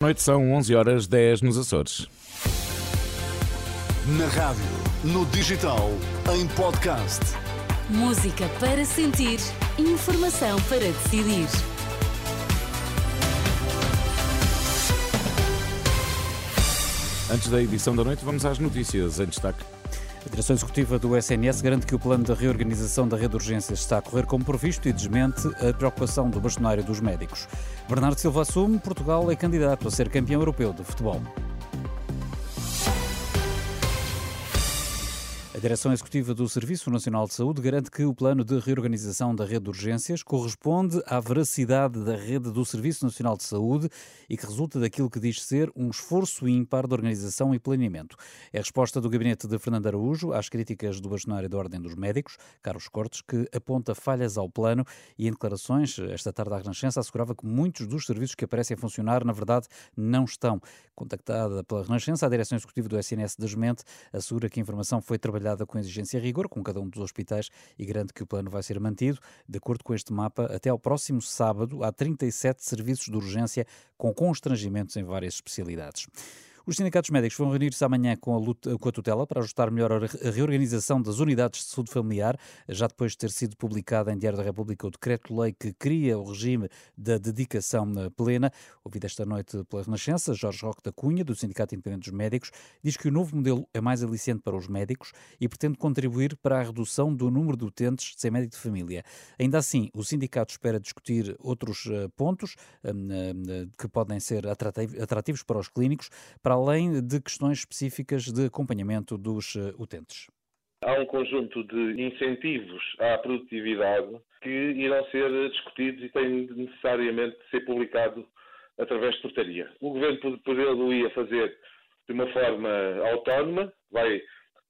Noite são 11 horas 10 nos Açores. Na rádio, no digital, em podcast. Música para sentir, informação para decidir. Antes da edição da noite, vamos às notícias em destaque. A direção executiva do SNS garante que o plano de reorganização da rede de urgências está a correr como previsto e desmente a preocupação do bastonário dos médicos. Bernardo Silva assume, Portugal é candidato a ser campeão europeu de futebol. A Direção Executiva do Serviço Nacional de Saúde garante que o plano de reorganização da rede de urgências corresponde à veracidade da rede do Serviço Nacional de Saúde e que resulta daquilo que diz ser um esforço ímpar de organização e planeamento. É a resposta do gabinete de Fernando Araújo às críticas do bastonário da Ordem dos Médicos, Carlos Cortes, que aponta falhas ao plano e em declarações esta tarde à Renascença assegurava que muitos dos serviços que aparecem a funcionar, na verdade, não estão. Contactada pela Renascença, a Direção Executiva do SNS desmente assegura que a informação foi trabalhada com exigência e rigor com cada um dos hospitais e garante que o plano vai ser mantido. De acordo com este mapa, até ao próximo sábado há 37 serviços de urgência com constrangimentos em várias especialidades. Os sindicatos médicos vão reunir-se amanhã com a, luta, com a tutela para ajustar melhor a reorganização das unidades de saúde familiar, já depois de ter sido publicado em Diário da República o decreto-lei que cria o regime da dedicação plena. Ouvido esta noite pela Renascença, Jorge Roque da Cunha, do Sindicato Independente dos Médicos, diz que o novo modelo é mais aliciente para os médicos e pretende contribuir para a redução do número de utentes sem médico de família. Ainda assim, o sindicato espera discutir outros eh, pontos hum, hum, que podem ser atrativos para os clínicos, para além de questões específicas de acompanhamento dos eh, utentes. Há um conjunto de incentivos à produtividade que irão ser discutidos e têm necessariamente de ser publicado através de portaria. O Governo poderia fazer de uma forma autónoma, vai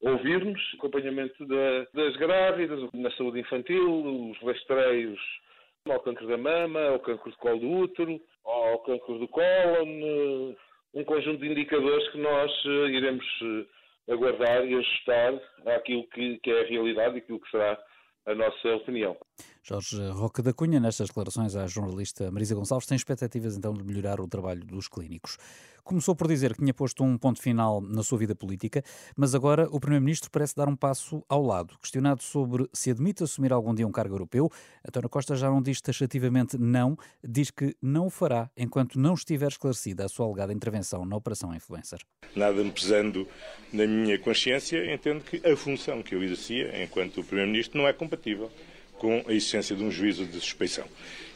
ouvir-nos, acompanhamento das grávidas, na saúde infantil, os rastreios ao cancro da mama, ao cancro de colo do útero, ao cancro do cólon, um conjunto de indicadores que nós eh, iremos eh, aguardar e ajustar àquilo que, que é a realidade e aquilo que será a nossa opinião. Jorge Roca da Cunha, nestas declarações à jornalista Marisa Gonçalves, tem expectativas então de melhorar o trabalho dos clínicos. Começou por dizer que tinha posto um ponto final na sua vida política, mas agora o Primeiro-Ministro parece dar um passo ao lado. Questionado sobre se admite assumir algum dia um cargo europeu, António Costa já não diz taxativamente não, diz que não o fará enquanto não estiver esclarecida a sua alegada intervenção na Operação Influencer. Nada me pesando na minha consciência, entendo que a função que eu exercia enquanto Primeiro-Ministro não é compatível com a existência de um juízo de suspeição.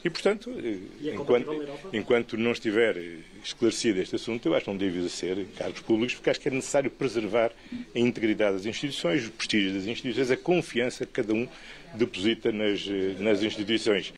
E, portanto, é enquanto, enquanto, não estiver esclarecido este assunto, eu acho que não deve ser cargos públicos, porque acho que é necessário preservar a integridade das instituições, o prestígio das instituições, a confiança que cada um deposita nas, nas instituições.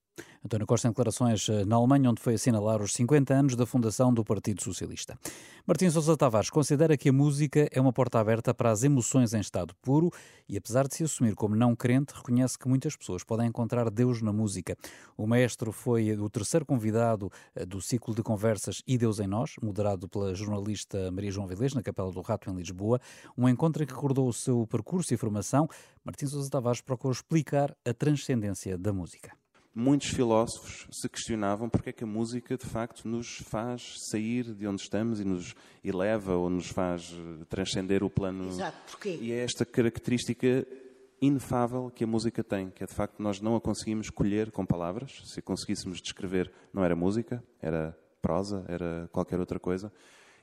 António Costa em declarações eh, na Alemanha, onde foi assinalar os 50 anos da fundação do Partido Socialista. Martins Sousa Tavares considera que a música é uma porta aberta para as emoções em estado puro e, apesar de se assumir como não crente, reconhece que muitas pessoas podem encontrar Deus na música. O maestro foi o terceiro convidado eh, do ciclo de conversas E Deus em Nós, moderado pela jornalista Maria João Vilês, na Capela do Rato, em Lisboa, um encontro que recordou o seu percurso e formação. Martins Sousa Tavares procurou explicar a transcendência da música muitos filósofos se questionavam porque é que a música de facto nos faz sair de onde estamos e nos eleva ou nos faz eh, transcender o plano. Exato, porquê? E é esta característica inefável que a música tem, que é de facto nós não a conseguimos colher com palavras. Se a conseguíssemos descrever, não era música, era prosa, era qualquer outra coisa.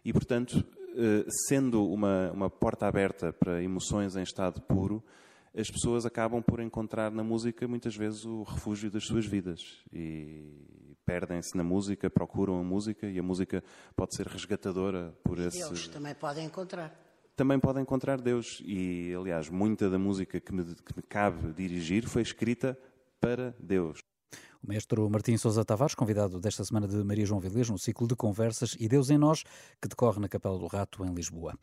E portanto, eh, sendo uma, uma porta aberta para emoções em estado puro, as pessoas acabam por encontrar na música muitas vezes o refúgio das suas vidas e perdem-se na música, procuram a música e a música pode ser resgatadora por e esse. Deus também podem encontrar. Também podem encontrar Deus e, aliás, muita da música que me, que me cabe dirigir foi escrita para Deus. O mestre Martim Sousa Tavares, convidado desta semana de Maria João Vilês no ciclo de conversas E Deus em Nós, que decorre na Capela do Rato, em Lisboa.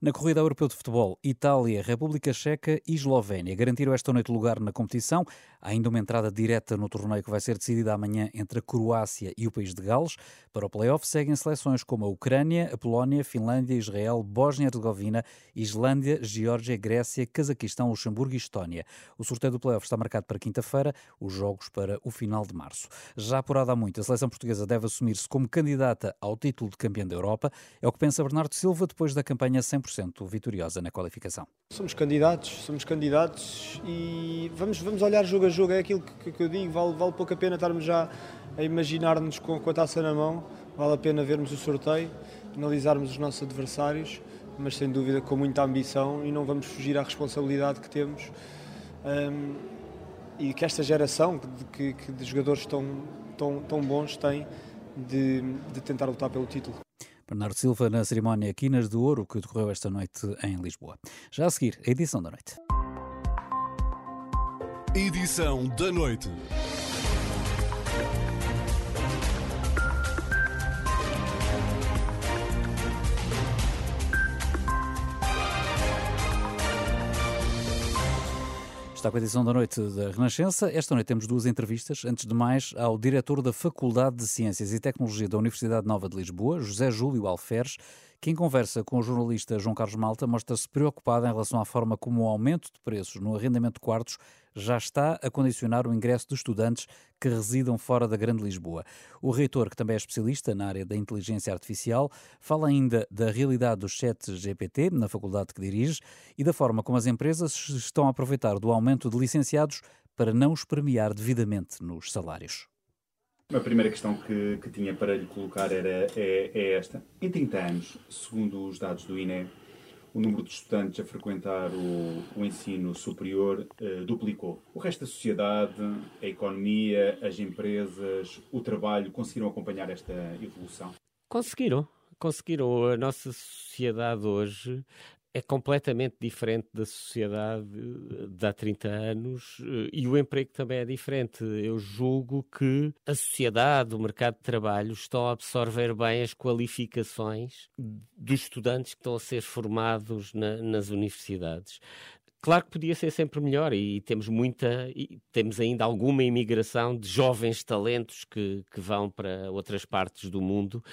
Na corrida europeu de futebol, Itália, República Checa e Eslovénia garantiram esta noite lugar na competição. Há ainda uma entrada direta no torneio que vai ser decidida amanhã entre a Croácia e o país de Gales. Para o play-off seguem seleções como a Ucrânia, a Polónia, Finlândia, Israel, Bósnia-Herzegovina, Islândia, Geórgia, Grécia, Cazaquistão, Luxemburgo e Estónia. O sorteio do play-off está marcado para quinta-feira, os jogos para o final final de março. Já apurada há muito, a seleção portuguesa deve assumir-se como candidata ao título de campeã da Europa. É o que pensa Bernardo Silva depois da campanha 100% vitoriosa na qualificação. Somos candidatos, somos candidatos e vamos, vamos olhar jogo a jogo. É aquilo que, que eu digo, vale, vale pouco a pena estarmos já a imaginar-nos com, com a taça na mão. Vale a pena vermos o sorteio, analisarmos os nossos adversários, mas sem dúvida com muita ambição e não vamos fugir à responsabilidade que temos. Um, e que esta geração de, que, que de jogadores tão, tão, tão bons tem de, de tentar lutar pelo título. Bernardo Silva na cerimónia Quinas do Ouro que decorreu esta noite em Lisboa. Já a seguir, a edição da noite. Edição da noite. Está com a edição da noite da Renascença. Esta noite temos duas entrevistas. Antes de mais, ao diretor da Faculdade de Ciências e Tecnologia da Universidade Nova de Lisboa, José Júlio Alferes, que em conversa com o jornalista João Carlos Malta mostra-se preocupado em relação à forma como o aumento de preços no arrendamento de quartos já está a condicionar o ingresso de estudantes que residam fora da Grande Lisboa. O reitor, que também é especialista na área da inteligência artificial, fala ainda da realidade do chat GPT na faculdade que dirige e da forma como as empresas estão a aproveitar do aumento de licenciados para não os premiar devidamente nos salários. A primeira questão que, que tinha para lhe colocar era, é, é esta. Em 30 anos, segundo os dados do INE, o número de estudantes a frequentar o, o ensino superior uh, duplicou. O resto da sociedade, a economia, as empresas, o trabalho conseguiram acompanhar esta evolução? Conseguiram. Conseguiram. A nossa sociedade hoje é completamente diferente da sociedade de há 30 anos eh, e o emprego também é diferente. Eu julgo que a sociedade, o mercado de trabalho estão a absorver bem as qualificações dos estudantes que estão a ser formados na, nas universidades. Claro que podia ser sempre melhor e temos muita, e temos ainda alguma imigração de jovens talentos que, que vão para outras partes do mundo.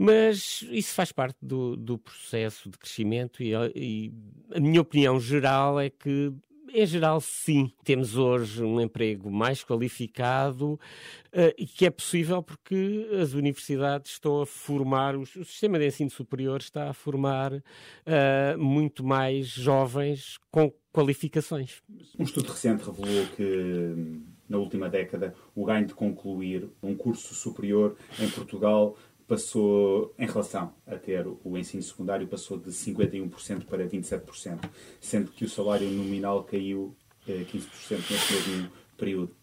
Mas isso faz parte do, do processo de crescimento e, e a minha opinião geral é que em geral, sim. Temos hoje um emprego mais qualificado uh, e que é possível porque as universidades estão a formar, o, o sistema de ensino superior está a formar uh, muito mais jovens com qualificações. Um estudo recente revelou que na última década o ganho de concluir um curso superior em Portugal passou, em relação a ter o ensino secundário, passou de 51% para 27%, sendo que o salário nominal caiu eh, 15% nesse mesmo período.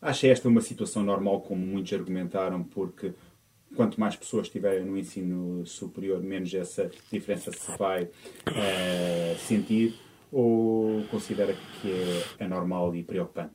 Acho esta uma situação normal, como muitos argumentaram, porque quanto mais pessoas estiverem no ensino superior, menos essa diferença se vai eh, sentir, ou considera que é, é normal e preocupante?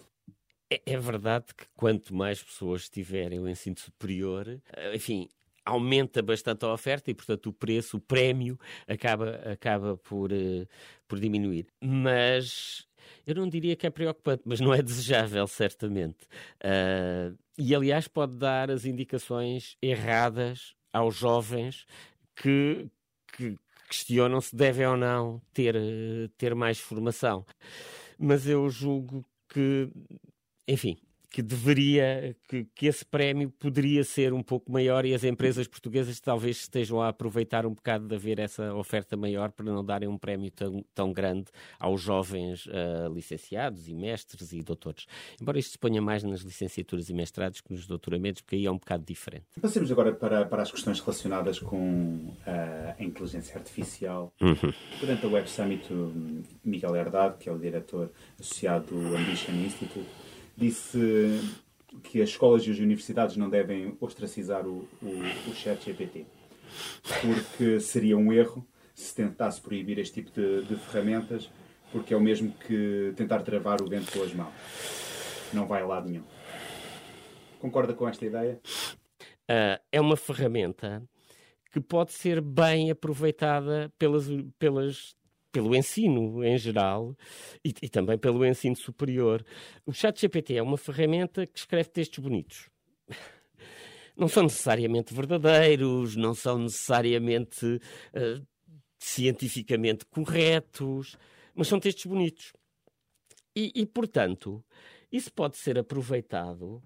É, é verdade que quanto mais pessoas tiverem o ensino superior, eh, enfim, aumenta bastante a oferta e, portanto, o preço, o prémio, acaba, acaba por, uh, por diminuir. Mas eu não diria que é preocupante, mas não é desejável, certamente. Uh, e, aliás, pode dar as indicações erradas aos jovens que, que questionam se devem ou não ter, ter mais formação. Mas eu julgo que, enfim, que deveria, que, que, esse prémio poderia ser um pouco maior e as empresas portuguesas talvez estejam a aproveitar um bocado de haver essa oferta maior para não darem um prémio tão, tão grande aos jovens uh, licenciados e mestres e doutores. Embora isto se ponha mais nas licenciaturas e mestrados que nos doutoramentos, porque aí é um bocado diferente. Passemos agora para, para as questões relacionadas com uh, a inteligência artificial. Uhum. Durante a Web Summit, Miguel Herdado, que é o diretor associado do Ambition Institute, disse que as escolas e as universidades não devem ostracizar o, o, o chat GPT, porque seria um erro se tentasse proibir este tipo de, de ferramentas, porque é o mesmo que tentar travar o vento pelas mãos. Não vai a lado nenhum. Concorda com esta ideia? Uh, é uma ferramenta que pode ser bem aproveitada pelas, pelas pelo ensino em geral e, e, também pelo ensino superior. O ChatGPT é uma ferramenta que escreve textos bonitos. Não são necessariamente verdadeiros, não são necessariamente uh, cientificamente corretos, mas são textos bonitos. E, e, portanto, isso pode ser aproveitado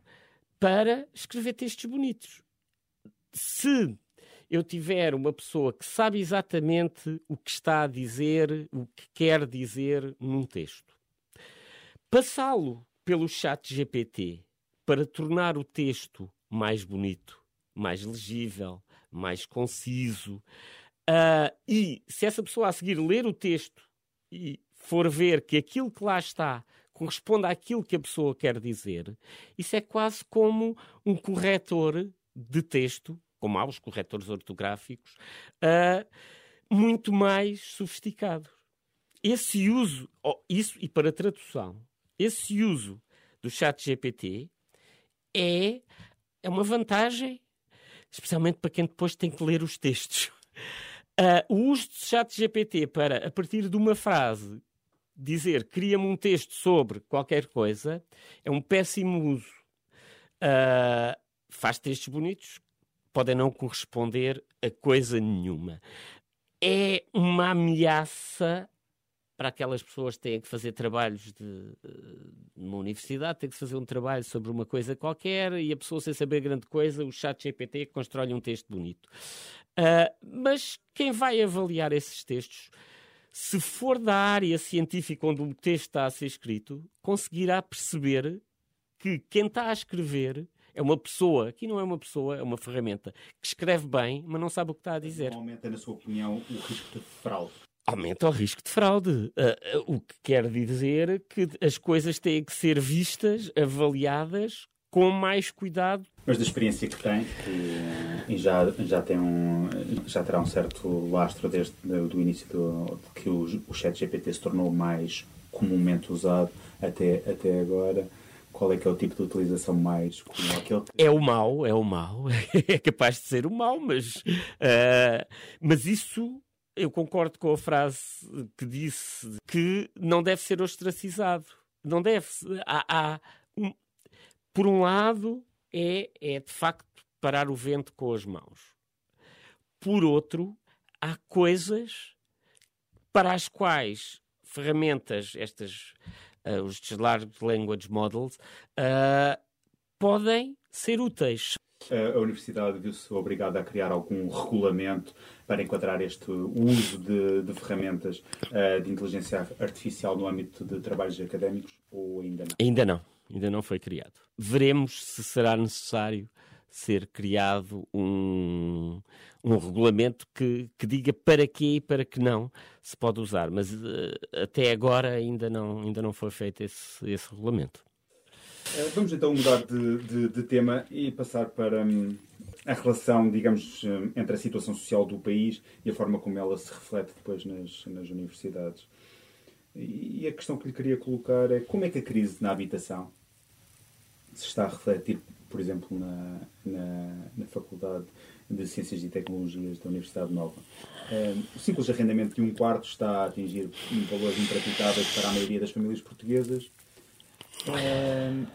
para escrever textos bonitos. Se eu tiver uma pessoa que sabe exatamente o que está a dizer, o que quer dizer num texto, passá-lo pelo chat GPT para tornar o texto mais bonito, mais legível, mais conciso. Uh, e se essa pessoa a seguir ler o texto e for ver que aquilo que lá está corresponde àquilo que a pessoa quer dizer, isso é quase como um corretor de texto, como há os corretores ortográficos, uh, muito mais sofisticado. Esse uso, oh, isso e para tradução, esse uso do chat GPT é, é uma vantagem, especialmente para quem depois tem que ler os textos. Uh, o uso do chat GPT para, a partir de uma frase, dizer cria-me um texto sobre qualquer coisa é um péssimo uso. Uh, faz textos bonitos, podem não corresponder a coisa nenhuma. É uma ameaça para aquelas pessoas que têm que fazer trabalhos de, numa universidade, têm que fazer um trabalho sobre uma coisa qualquer e a pessoa sem saber grande coisa, o chat GPT constrói um texto bonito. Uh, mas quem vai avaliar esses textos se for da área científica onde o texto está a ser escrito, conseguirá perceber que quem está a escrever é uma pessoa, aqui não é uma pessoa, é uma ferramenta, que escreve bem, mas não sabe o que está a dizer. Aumenta, na sua opinião, o risco de fraude? Aumenta o risco de fraude. Uh, uh, o que quer dizer que as coisas têm que ser vistas, avaliadas com mais cuidado. Mas da experiência que tem, que, e já, já, tem um, já terá um certo lastro desde o início do, que o, o chat GPT se tornou mais comumente usado até, até agora, qual é que é o tipo de utilização mais comum? Que... É o mau, é o mau. é capaz de ser o mau, mas, uh, mas isso eu concordo com a frase que disse que não deve ser ostracizado. Não deve. Há, há um, por um lado, é, é de facto parar o vento com as mãos. Por outro, há coisas para as quais ferramentas, estas, uh, os Large Language Models, uh, podem ser úteis. A Universidade viu-se obrigada a criar algum regulamento para enquadrar este uso de, de ferramentas uh, de inteligência artificial no âmbito de trabalhos académicos ou ainda não? Ainda não ainda não foi criado. Veremos se será necessário ser criado um, um regulamento que, que diga para quê e para que não se pode usar, mas uh, até agora ainda não, ainda não foi feito esse, esse regulamento. Eh, vamos então mudar de, de, de tema e passar para hum, a relação, digamos, hum, entre a situação social do país e a forma como ela se reflete depois nas, nas universidades. E a questão que lhe queria colocar é como é que a crise na habitação se está a refletir, por exemplo, na, na, na Faculdade de Ciências e Tecnologias da Universidade Nova. Um, o simples arrendamento de um quarto está a atingir valores impraticáveis para a maioria das famílias portuguesas. Um,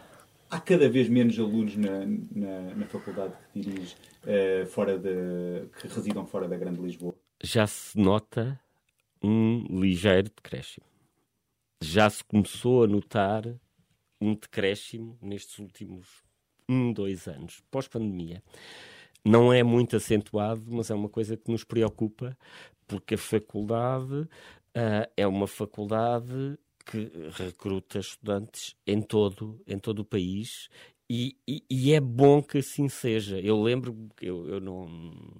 há cada vez menos alunos na, na, na faculdade que dirige uh, fora de, que residam fora da Grande Lisboa. Já se nota um ligeiro decréscimo. Já se começou a notar um decréscimo nestes últimos um, dois anos, pós-pandemia. Não é muito acentuado, mas é uma coisa que nos preocupa, porque a faculdade uh, é uma faculdade que recruta estudantes em todo, em todo o país e, e, e, é bom que assim seja. Eu lembro, eu, eu não,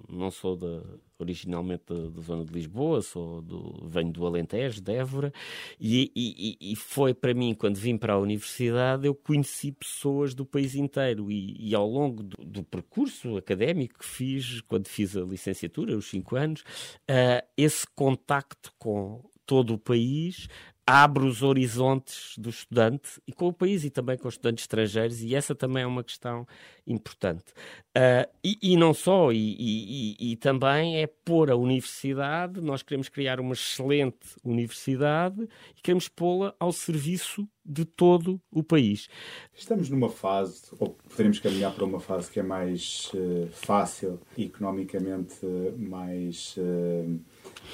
não sou da, originalmente da, da, zona de Lisboa, sou do, venho do Alentejo, de Évora, e, e, e, foi para mim, quando vim para a universidade, eu conheci pessoas do país inteiro. E, ao longo do, do, percurso académico que fiz, quando fiz a licenciatura, os cinco anos, uh, esse contacto com todo o país abre os horizontes do estudante e com o país e também com os estudantes estrangeiros, e essa também é uma questão importante. Uh, e, e, não só, e, e, e, também é pôr a universidade, nós queremos criar uma excelente universidade e queremos pô-la ao serviço de todo o país. Estamos numa fase, ou poderemos caminhar para uma fase que é mais uh, fácil, economicamente uh, mais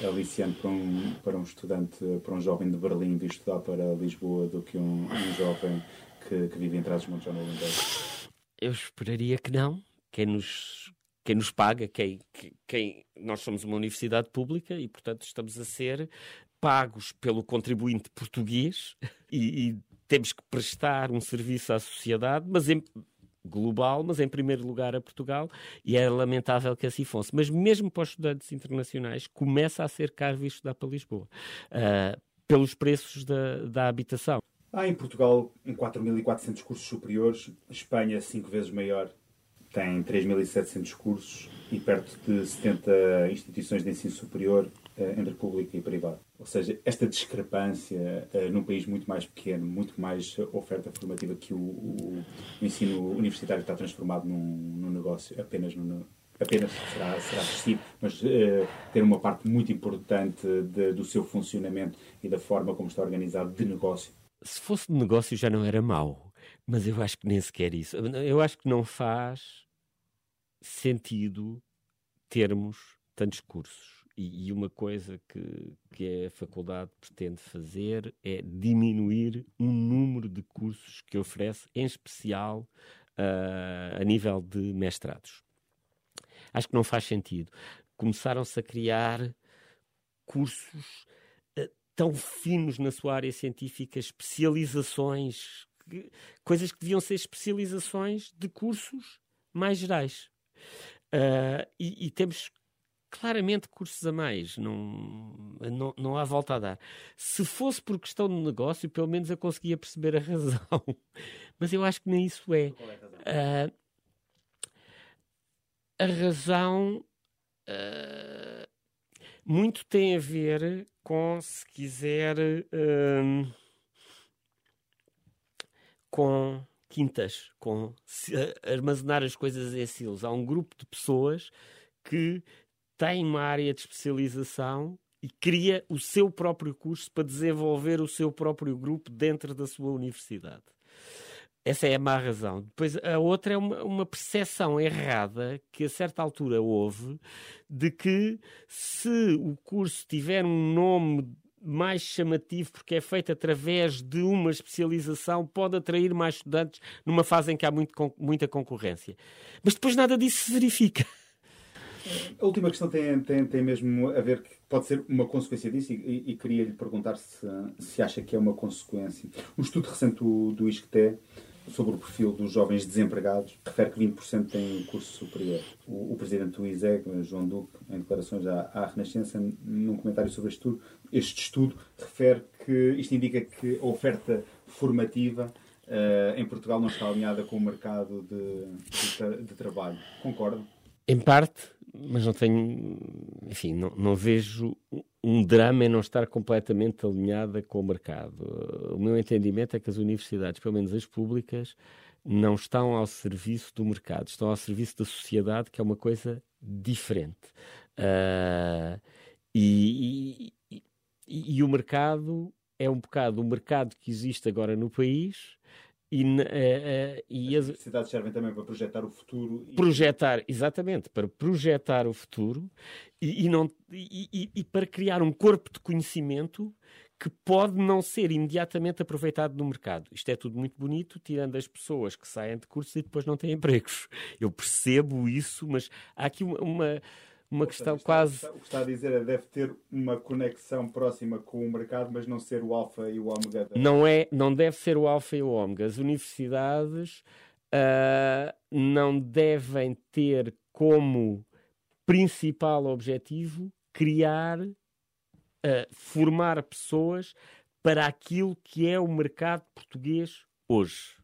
aliciante para um, para um estudante, para um jovem de Berlim vir estudar para Lisboa do que um, um jovem que, que vive em Trás-os-Montes ou no Alentejo? Eu esperaria que não. Quem nos, quem nos paga, quem, quem, nós somos uma universidade pública e, portanto, estamos a ser pagos pelo contribuinte português e, e temos que prestar um serviço à sociedade, mas em, global, mas em primeiro lugar a Portugal, e é lamentável que assim fosse. Mas mesmo para os estudantes internacionais, começa a ser caro vir estudar para Lisboa, uh, pelos preços da, da habitação. Há em Portugal em 4.400 cursos superiores, Espanha cinco vezes maior, tem 3.700 cursos e perto de 70 instituições de ensino superior entre público e privado. Ou seja, esta discrepância uh, num país muito mais pequeno, muito mais oferta formativa que o, o, o ensino universitário está transformado num, num negócio apenas no, apenas será, será possível, mas uh, ter uma parte muito importante de, do seu funcionamento e da forma como está organizado de negócio. Se fosse de negócio já não era mau, mas eu acho que nem sequer isso. Eu acho que não faz sentido termos tantos cursos. E, uma coisa que, que a faculdade pretende fazer é diminuir o número de cursos que oferece, em especial uh, a nível de mestrados. Acho que não faz sentido. Começaram-se a criar cursos uh, tão finos na sua área científica, especializações, que, coisas que deviam ser especializações de cursos mais gerais. Uh, e, e temos claramente cursos a mais, não, não, não há volta a dar. Se fosse por questão de negócio, pelo menos eu conseguia perceber a razão. Mas eu acho que nem isso é. Uh, a razão uh, muito tem a ver com, se quiser, uh, com quintas, com armazenar as coisas em silos. Há um grupo de pessoas que tem uma área de especialização e cria o seu próprio curso para desenvolver o seu próprio grupo dentro da sua universidade. Essa é a má razão. Depois, a outra é uma, uma percepção errada que a certa altura houve de que se o curso tiver um nome mais chamativo porque é feito através de uma especialização, pode atrair mais estudantes numa fase em que há muito, muita concorrência. Mas depois nada disso se verifica. A última questão tem, tem, tem mesmo a ver que pode ser uma consequência disso e, e, e queria lhe perguntar se, se acha que é uma consequência. Um estudo recente do, do ISCTE sobre o perfil dos jovens desempregados refere que 20% têm curso superior. O, o presidente do ISEG, João Duque, em declarações à, à Renascença, num comentário sobre este estudo, este estudo refere que isto indica que a oferta formativa uh, em Portugal não está alinhada com o mercado de, de, de trabalho. Concorda? Em parte, mas não tenho, enfim, não, não, vejo um drama em não estar completamente alinhada com o mercado. O meu entendimento é que as universidades, pelo menos as públicas, não estão ao serviço do mercado, estão ao serviço da sociedade, que é uma coisa diferente. Uh, e, e, e, e o mercado é um bocado o mercado que existe agora no país e, uh, uh, e as universidades servem também para projetar o futuro. E... Projetar, exatamente, para projetar o futuro e, e não, e, e, para criar um corpo de conhecimento que pode não ser imediatamente aproveitado no mercado. Isto é tudo muito bonito, tirando as pessoas que saem de curso e depois não têm empregos. Eu percebo isso, mas há aqui uma, uma uma questão está, quase. o que está a dizer é deve ter uma conexão próxima com o mercado, mas não ser o alfa e o ômega. Da... Não é, não deve ser o alfa e o ômega. As universidades uh, não devem ter como principal objetivo criar, uh, formar pessoas para aquilo que é o mercado português hoje.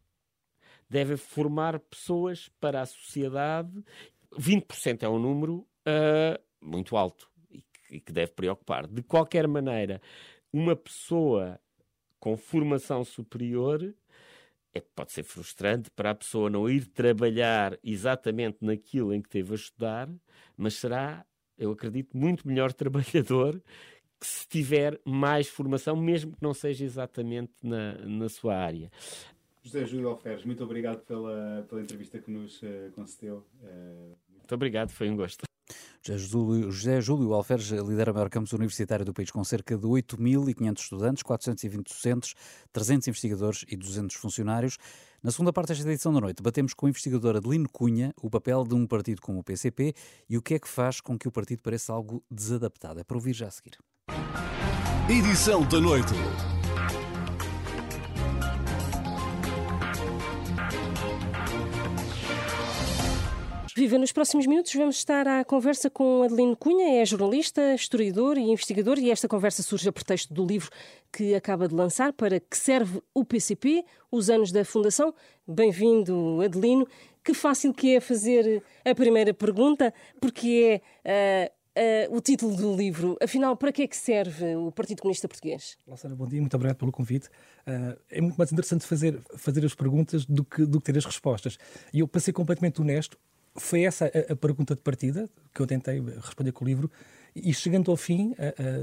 Devem formar pessoas para a sociedade. 20% é um número uh, muito alto e que, e que deve preocupar. De qualquer maneira, uma pessoa com formação superior é, pode ser frustrante para a pessoa não ir trabalhar exatamente naquilo em que teve a estudar, mas será, eu acredito, muito melhor trabalhador que se tiver mais formação, mesmo que não seja exatamente na, na sua área. José Júlio Alferes, muito obrigado pela, pela entrevista que nos uh, concedeu. Uh... Muito obrigado, foi um gosto. José Júlio Alferes lidera o maior campus universitário do país, com cerca de 8.500 estudantes, 420 docentes, 300 investigadores e 200 funcionários. Na segunda parte desta edição da noite, batemos com o investigador Adelino Cunha o papel de um partido como o PCP e o que é que faz com que o partido pareça algo desadaptado. É para ouvir já a seguir. Edição da noite. Viva, nos próximos minutos vamos estar à conversa com Adelino Cunha, é jornalista, historiador e investigador, e esta conversa surge a pretexto do livro que acaba de lançar, para que serve o PCP, os anos da fundação. Bem-vindo, Adelino. Que fácil que é fazer a primeira pergunta, porque é uh, uh, o título do livro. Afinal, para que é que serve o Partido Comunista Português? Olá, Sara, bom dia, muito obrigado pelo convite. Uh, é muito mais interessante fazer, fazer as perguntas do que, do que ter as respostas. E eu, para ser completamente honesto, foi essa a, a, pergunta de partida que eu tentei responder com o livro e chegando ao fim...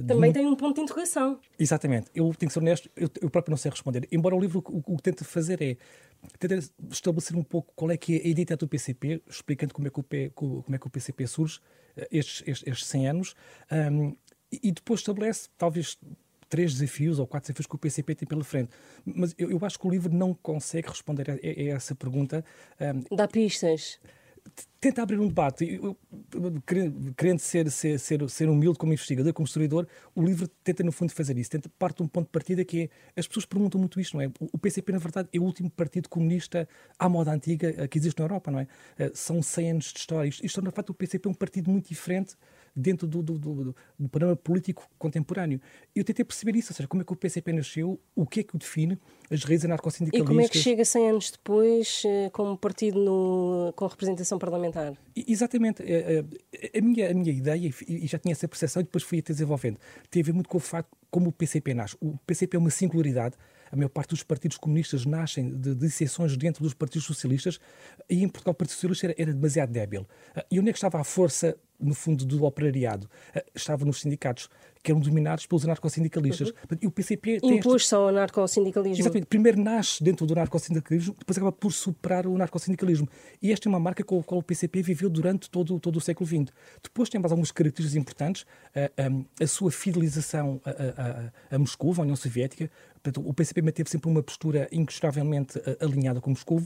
Também tem um ponto de interrogação. Exatamente. Eu tenho que ser honesto, eu, eu próprio não sei responder. Embora o livro o, o que tenta fazer é tentar estabelecer um pouco qual é que é a identidade do PCP, explicando como é que o, P, como é que o PCP surge, estes, estes, estes 100 anos, um, e depois estabelece, talvez, três desafios ou quatro desafios que o PCP tem pela frente. Mas eu, eu acho que o livro não consegue responder a, a, a essa pergunta. Um, Dá pistas tenta abrir um debate. Eu, querendo ser, ser, ser, ser humilde como investigador, como historiador, o livro tenta, no fundo, fazer isso. Tenta parte de um ponto de partida que é. As pessoas perguntam muito isto, não é? O PCP, na verdade, é o último partido comunista à moda antiga eh, que existe na Europa, não é? Eh, são 100 anos de história. Isto, isto na verdade, o PCP é um partido muito diferente dentro do, do, do, do panorama político contemporâneo. Eu tentei perceber isso, ou seja, como é que o PCP nasceu, o que é que o define, as raízes anarcossindicalistas... E como é que chega 100 anos depois eh, como partido no, com representação parlamentar? Exatamente. Eh, eh, a minha, a minha ideia, e já tinha essa percepção e depois fui até desenvolvendo, tem a ver muito com o facto como o PCP nasce. O PCP é uma singularidade, a maior parte dos partidos comunistas nascem de dissensões dentro dos partidos socialistas e em Portugal o Partido Socialista era, era demasiado débil. E onde é que estava a força no fundo, do operariado. Eh, estava nos sindicatos, que eram dominados pelos anarcossindicalistas. Uhum. E o PCP... Impôs-se ao anarcossindicalismo. Exatamente. Primeiro nasce dentro do anarcossindicalismo, depois acaba por superar o anarcossindicalismo. E esta é uma marca com a qual o PCP viveu durante todo, todo o século XX. Depois tem mais algumas características importantes. A, eh, a, a sua fidelização a, a, a Moscou, à União Soviética. Portanto, o PCP manteve sempre uma postura inquestionavelmente alinhada com Moscou.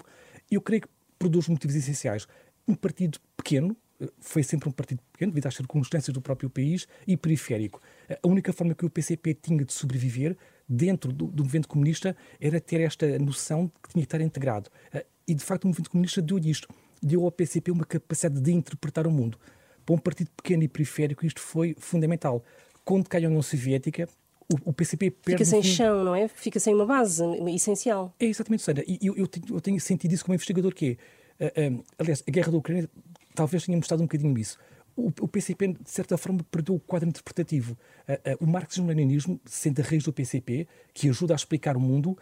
E eu creio que por dois motivos essenciais. Um partido pequeno, foi sempre um partido pequeno, devido às circunstâncias do próprio país, e periférico. A única forma que o PCP tinha de sobreviver dentro do, do movimento comunista era ter esta noção de que tinha que estar integrado. Eh, e, de facto, o movimento comunista deu isto. Deu ao PCP uma capacidade de interpretar o mundo. Para um partido pequeno e periférico, isto foi fundamental. Quando cai a União Soviética, o, o PCP perde... Fica sem chão, não é? Fica sem uma base essencial. É exatamente, Sandra. E eu, eu, tenho, eu tenho sentido isso como investigador, que é... Uh, uh, aliás, a guerra da Ucrânia talvez tenha mostrado um bocadinho isso. O, o, PCP, de certa forma, perdeu o quadro interpretativo. Uh, uh, o marxismo-leninismo, sendo a raiz do PCP, que ajuda a explicar o mundo,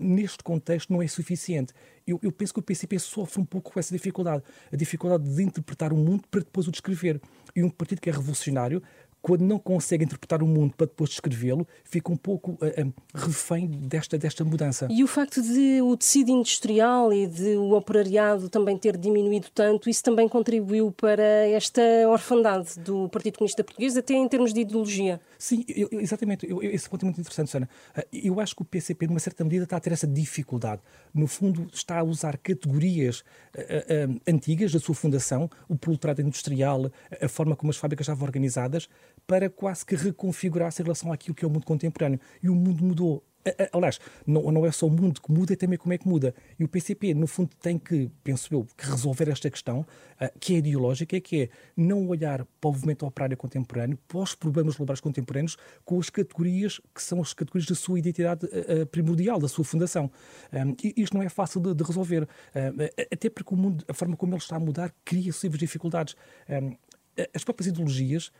neste contexto não é suficiente. Eu, eu, penso que o PCP sofre um pouco com essa dificuldade. A dificuldade de interpretar o mundo para depois o descrever. E um partido que é revolucionário quando não consegue interpretar o mundo para depois descrevê-lo, fica um pouco uh, uh, refém desta, desta mudança. E o facto de o tecido industrial e de o operariado também ter diminuído tanto, isso também contribuiu para esta orfandade do Partido Comunista Português, até em termos de ideologia? Sim, eu, exatamente. Eu, esse ponto é muito interessante, Sana. Uh, eu acho que o PCP, numa certa medida, está a ter essa dificuldade. No fundo, está a usar categorias antigas da sua fundação, o proletariado industrial, a forma como as fábricas estavam organizadas, para quase que reconfigurar-se em relação àquilo que é o mundo contemporâneo. E o mundo mudou. Aliás, não, não é só o mundo que muda, é também como é que muda. E o PCP, no fundo, tem que, penso eu, que resolver esta questão, uh, que é ideológica, que é não olhar para o movimento operário contemporâneo, para os problemas globais contemporâneos, com as categorias que são as categorias da sua identidade uh, primordial, da sua fundação. E isto não é fácil de, de resolver, até porque o mundo, a forma como ele está a mudar, cria suas dificuldades. As próprias ideologias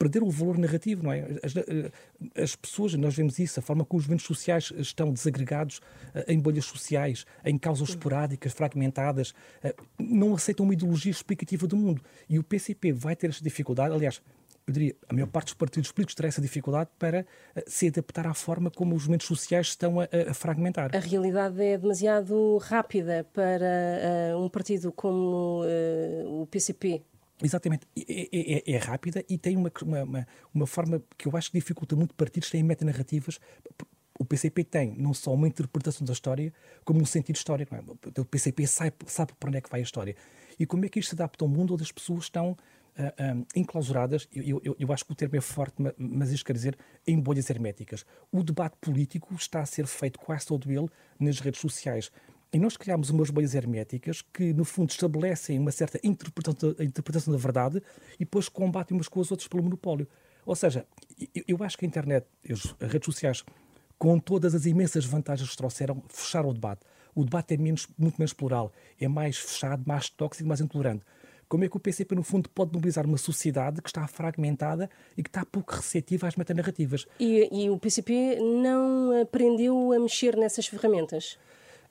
perderam o valor narrativo, não é? As, eh, as, pessoas, nós vemos isso, a forma como os movimentos sociais estão desagregados eh, em bolhas sociais, em causas esporádicas, fragmentadas, eh, não aceitam uma ideologia explicativa do mundo. E o PCP vai ter esta dificuldade, aliás, eu diria, a maior parte dos partidos políticos terá essa dificuldade para se adaptar à forma como os movimentos sociais estão a, a fragmentar. A realidade é demasiado rápida para uh, um partido como uh, o PCP Exatamente. É, é, é, rápida e tem uma, uma, uma, forma que eu acho que dificulta muito partidos têm metanarrativas. O PCP tem não só uma interpretação da história, como um sentido histórico. É? O PCP sabe, sabe para onde é que vai a história. E como é que isto se adapta a um mundo onde as pessoas estão uh, uh, enclausuradas, eu, eu, eu, acho que o termo é forte, mas isto quer dizer em bolhas herméticas. O debate político está a ser feito quase todo ele nas redes sociais. E nós criámos umas bolhas herméticas que, no fundo, estabelecem uma certa interpretação, interpretação da verdade e depois combatem umas com as outras pelo monopólio. Ou seja, eu, eu acho que a internet, as redes sociais, com todas as imensas vantagens que trouxeram, fecharam o debate. O debate é menos, muito menos plural, é mais fechado, mais tóxico, mais intolerante. Como é que o PCP, no fundo, pode mobilizar uma sociedade que está fragmentada e que está pouco receptiva às metanarrativas? E, e o PCP não aprendeu a mexer nessas ferramentas?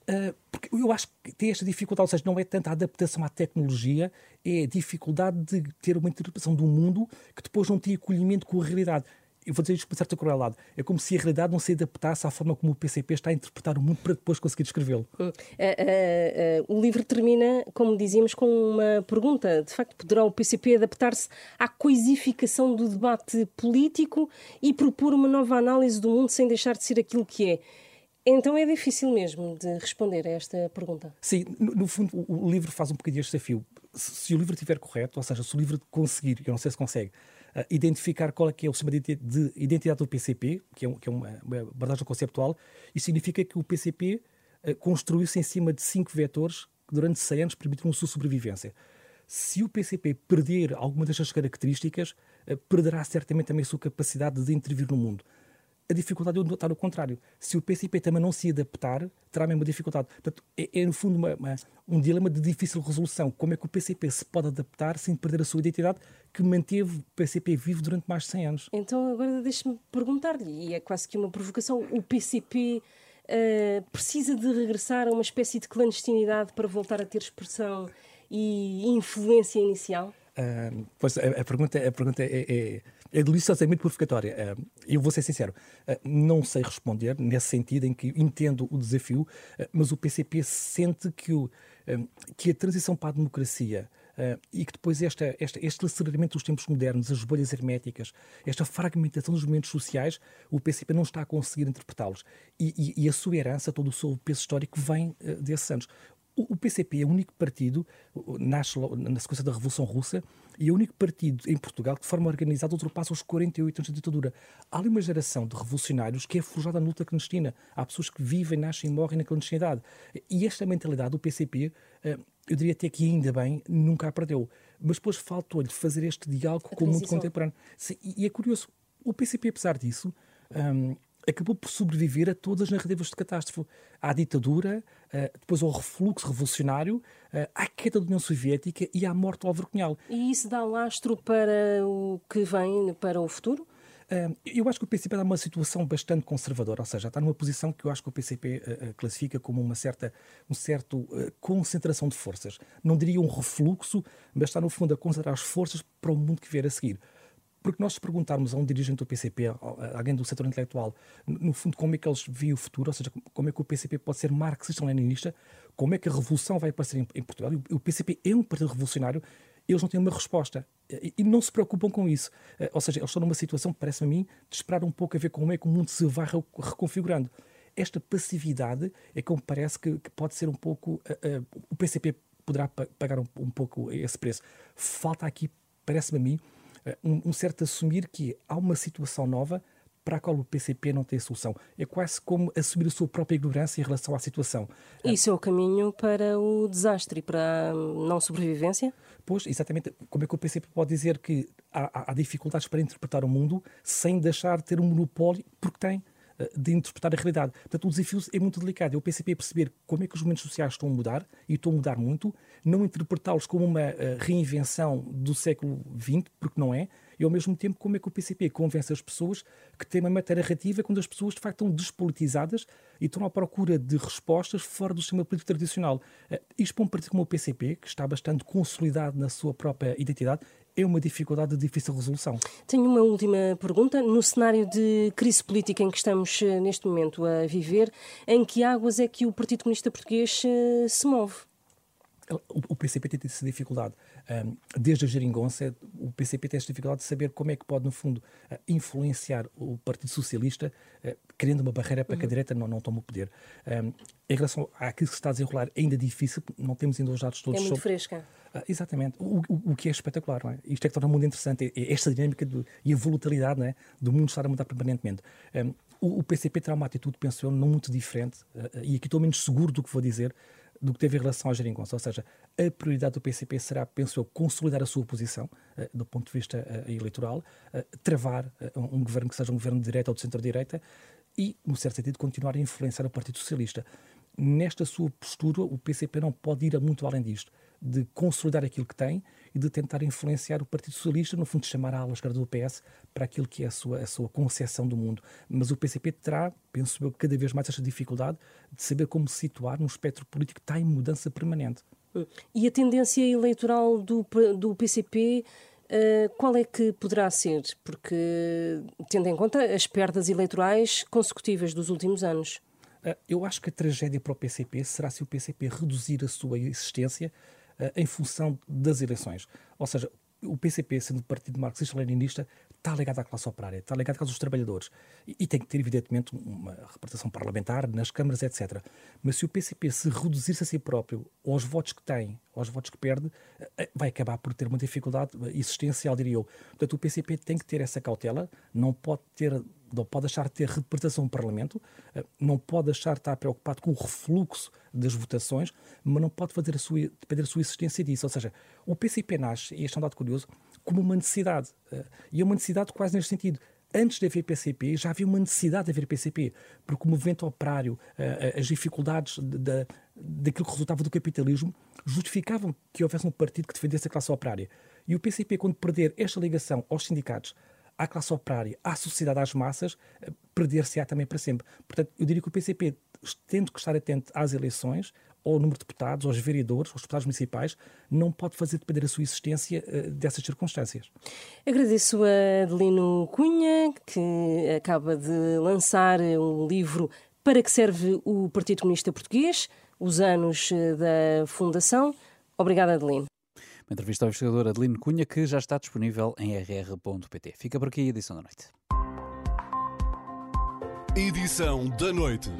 Uh, porque eu acho que tem esta dificuldade, ou seja, não é tanto a adaptação à tecnologia, é a dificuldade de ter uma interpretação do mundo que depois não tem acolhimento com a realidade. Eu vou dizer isto com certa crueldade. É como se a realidade não se adaptasse à forma como o PCP está a interpretar o mundo para depois conseguir descrevê-lo. Uh, uh, o livro termina, como dizíamos, com uma pergunta. De facto, poderá o PCP adaptar-se à coisificação do debate político e propor uma nova análise do mundo sem deixar de ser aquilo que é? Então é difícil mesmo de responder a esta pergunta. Sim, no, no fundo, o, livro faz um bocadinho este desafio. Se, se, o livro estiver correto, ou seja, se o livro conseguir, eu não sei se consegue, uh, identificar qual é que é o sistema de identidade do PCP, que é, um, que é uma abordagem conceptual, isso significa que o PCP uh, ah, construiu-se em cima de cinco vetores que durante 100 anos permitiram a sua sobrevivência. Se o PCP perder alguma destas características, uh, perderá certamente também a sua capacidade de intervir no mundo a dificuldade de estar o contrário. Se o PCP também não se adaptar, terá a mesma dificuldade. Portanto, é, é no fundo uma, uma, um dilema de difícil resolução. Como é que o PCP se pode adaptar sem perder a sua identidade que manteve o PCP vivo durante mais de 100 anos? Então, agora deixe-me perguntar-lhe, e é quase que uma provocação, o PCP uh, eh, precisa de regressar a uma espécie de clandestinidade para voltar a ter expressão e influência inicial? Uh, pois a, a, pergunta, a pergunta é, é é deliciosamente provocatória. Eh, eu vou ser sincero, eh, não sei responder nesse sentido em que entendo o desafio, eh, mas o PCP sente que, o, que a transição para a democracia e que depois esta, esta, este aceleramento dos tempos modernos, as bolhas herméticas, esta fragmentação dos movimentos sociais, o PCP não está a conseguir interpretá-los. E, e, e, a sua herança, todo o seu peso histórico vem desses anos. O, o PCP é o único partido, nasce na sequência da Revolução Russa, e é o único partido em Portugal que de forma organizada ultrapassa os 48 anos de ditadura. Há ali uma geração de revolucionários que é forjada na luta clandestina. Há pessoas que vivem, nascem e morrem na clandestinidade. E esta mentalidade do PCP, eh, eu diria até que ainda bem, nunca a perdeu. Mas depois faltou-lhe fazer este diálogo com o mundo contemporâneo. E é curioso, o PCP, apesar disso, um, acabou por sobreviver a todas as narrativas de catástrofe. À ditadura, eh, depois ao refluxo revolucionário, eh, à queda da União Soviética e à morte do Álvaro Cunhal. E isso dá lastro para o que vem, para o futuro? Eh, eu acho que o PCP está numa situação bastante conservadora, ou seja, está numa posição que eu acho que o PCP classifica como uma certa um certo, concentração de forças. Não diria um refluxo, mas está, no fundo, a concentrar as forças para o mundo que vier a seguir. Porque nós se perguntarmos a um dirigente do PCP, alguém do setor intelectual, no fundo, como é que eles veem o futuro, ou seja, como é que o PCP pode ser marxista-leninista, como é que a revolução vai aparecer em, Portugal, o PCP é um partido revolucionário, eles não têm uma resposta e não se preocupam com isso. Eh, ou seja, eles estão numa situação, parece-me a mim, de esperar um pouco a ver como é que o mundo se vai reconfigurando. Esta passividade é como parece que, que pode ser um pouco. Uh, uh, o PCP poderá pagar um, um pouco esse preço. Falta aqui, parece-me a mim, um, um certo assumir que há uma situação nova para a qual o PCP não tem solução. É quase como assumir a sua própria ignorância em relação à situação. Isso é o caminho para o desastre e para a não sobrevivência? Pois, exatamente. Como é que o PCP pode dizer que há, há dificuldades para interpretar o mundo sem deixar de ter um monopólio, porque tem eh, de interpretar a realidade. Portanto, o desafio é muito delicado. É o PCP perceber como é que os movimentos sociais estão a mudar, e estão a mudar muito, não interpretá-los como uma uh, reinvenção do século XX, porque não é, e ao mesmo tempo como é que o PCP convence as pessoas que tem uma matéria narrativa quando as pessoas de facto estão despolitizadas e estão à procura de respostas fora do sistema político tradicional. Uh, isto para um partido como o PCP, que está bastante consolidado na sua própria identidade, é uma dificuldade de difícil resolução. Tenho uma última pergunta. No cenário de crise política em que estamos eh, neste momento a viver, em que águas é que o Partido Comunista Português eh, se move? O PCP tem essa dificuldade. Desde a geringonça, o PCP tem esta dificuldade de saber como é que pode, no fundo, influenciar o Partido Socialista, criando uma barreira para que a uhum. direita não, não tome o poder. Em relação àquilo que se está a desenrolar, ainda difícil, não temos ainda os dados todos. É muito sobre... fresca. Ah, exatamente. O, o, o, que é espetacular, não é? Isto é que torna o mundo interessante. É, é esta dinâmica do, e a volatilidade não é? do mundo estar a mudar permanentemente. Um, o, o, PCP terá uma atitude, penso eu, não muito diferente, uh, e aqui estou menos seguro do que vou dizer, do que teve em relação à geringonça. Ou seja, a prioridade do PCP será, penso eu, consolidar a sua posição uh, do ponto de vista uh, eleitoral, travar um governo que seja um governo de direita ou de centro-direita e, no certo sentido, continuar a influenciar o Partido Socialista. Nesta sua postura, o PCP não pode ir muito além disto de consolidar aquilo que tem e de tentar influenciar o Partido Socialista, no fundo, de chamar a ala esquerda do PS para aquilo que é a sua, a sua concepção do mundo. Mas o PCP terá, penso eu, cada vez mais esta dificuldade de saber como se situar num espectro político que está em mudança permanente. E a tendência eleitoral do, do PCP Uh, eh, qual é que poderá ser? Porque, tendo em conta as perdas eleitorais consecutivas dos últimos anos. Uh, eu acho que a tragédia para o PCP será se o PCP reduzir a sua existência em função das eleições. Ou seja, o PCP, sendo partido marxista-leninista, está ligado à classe operária, está ligado à classe dos trabalhadores. E, e, tem que ter, evidentemente, uma representação parlamentar nas câmaras, etc. Mas se o PCP se reduzir-se a si próprio aos votos que tem, aos votos que perde, eh, vai acabar por ter uma dificuldade existencial, diria eu. Portanto, o PCP tem que ter essa cautela, não pode ter não pode deixar de ter representação no Parlamento, eh, não pode deixar de estar preocupado com o refluxo das votações, mas não pode fazer a sua, depender a sua existência disso. Ou seja, o PCP nasce, e este é um dado curioso, como uma necessidade. Eh, e é uma necessidade quase neste sentido. Antes de haver PCP, já havia uma necessidade de haver PCP, porque o movimento operário, eh, as dificuldades de, daquilo que resultava do capitalismo, justificavam que houvesse um partido que defendesse a classe operária. E o PCP, quando perder esta ligação aos sindicatos, à classe operária, à sociedade, às massas, eh, perder-se-á também para sempre. Portanto, eu diria que o PCP, tendo que estar atento às eleições, ao número de deputados, aos vereadores, aos deputados municipais, não pode fazer depender a sua existência uh, dessas circunstâncias. Agradeço a Adelino Cunha, que acaba de lançar um livro para que serve o Partido Comunista Português, os anos eh, da fundação. Obrigada, Adelino. Uma entrevista ao investigador Adelino Cunha, que já está disponível em rr.pt. Fica por aqui a edição da noite. Edição da noite.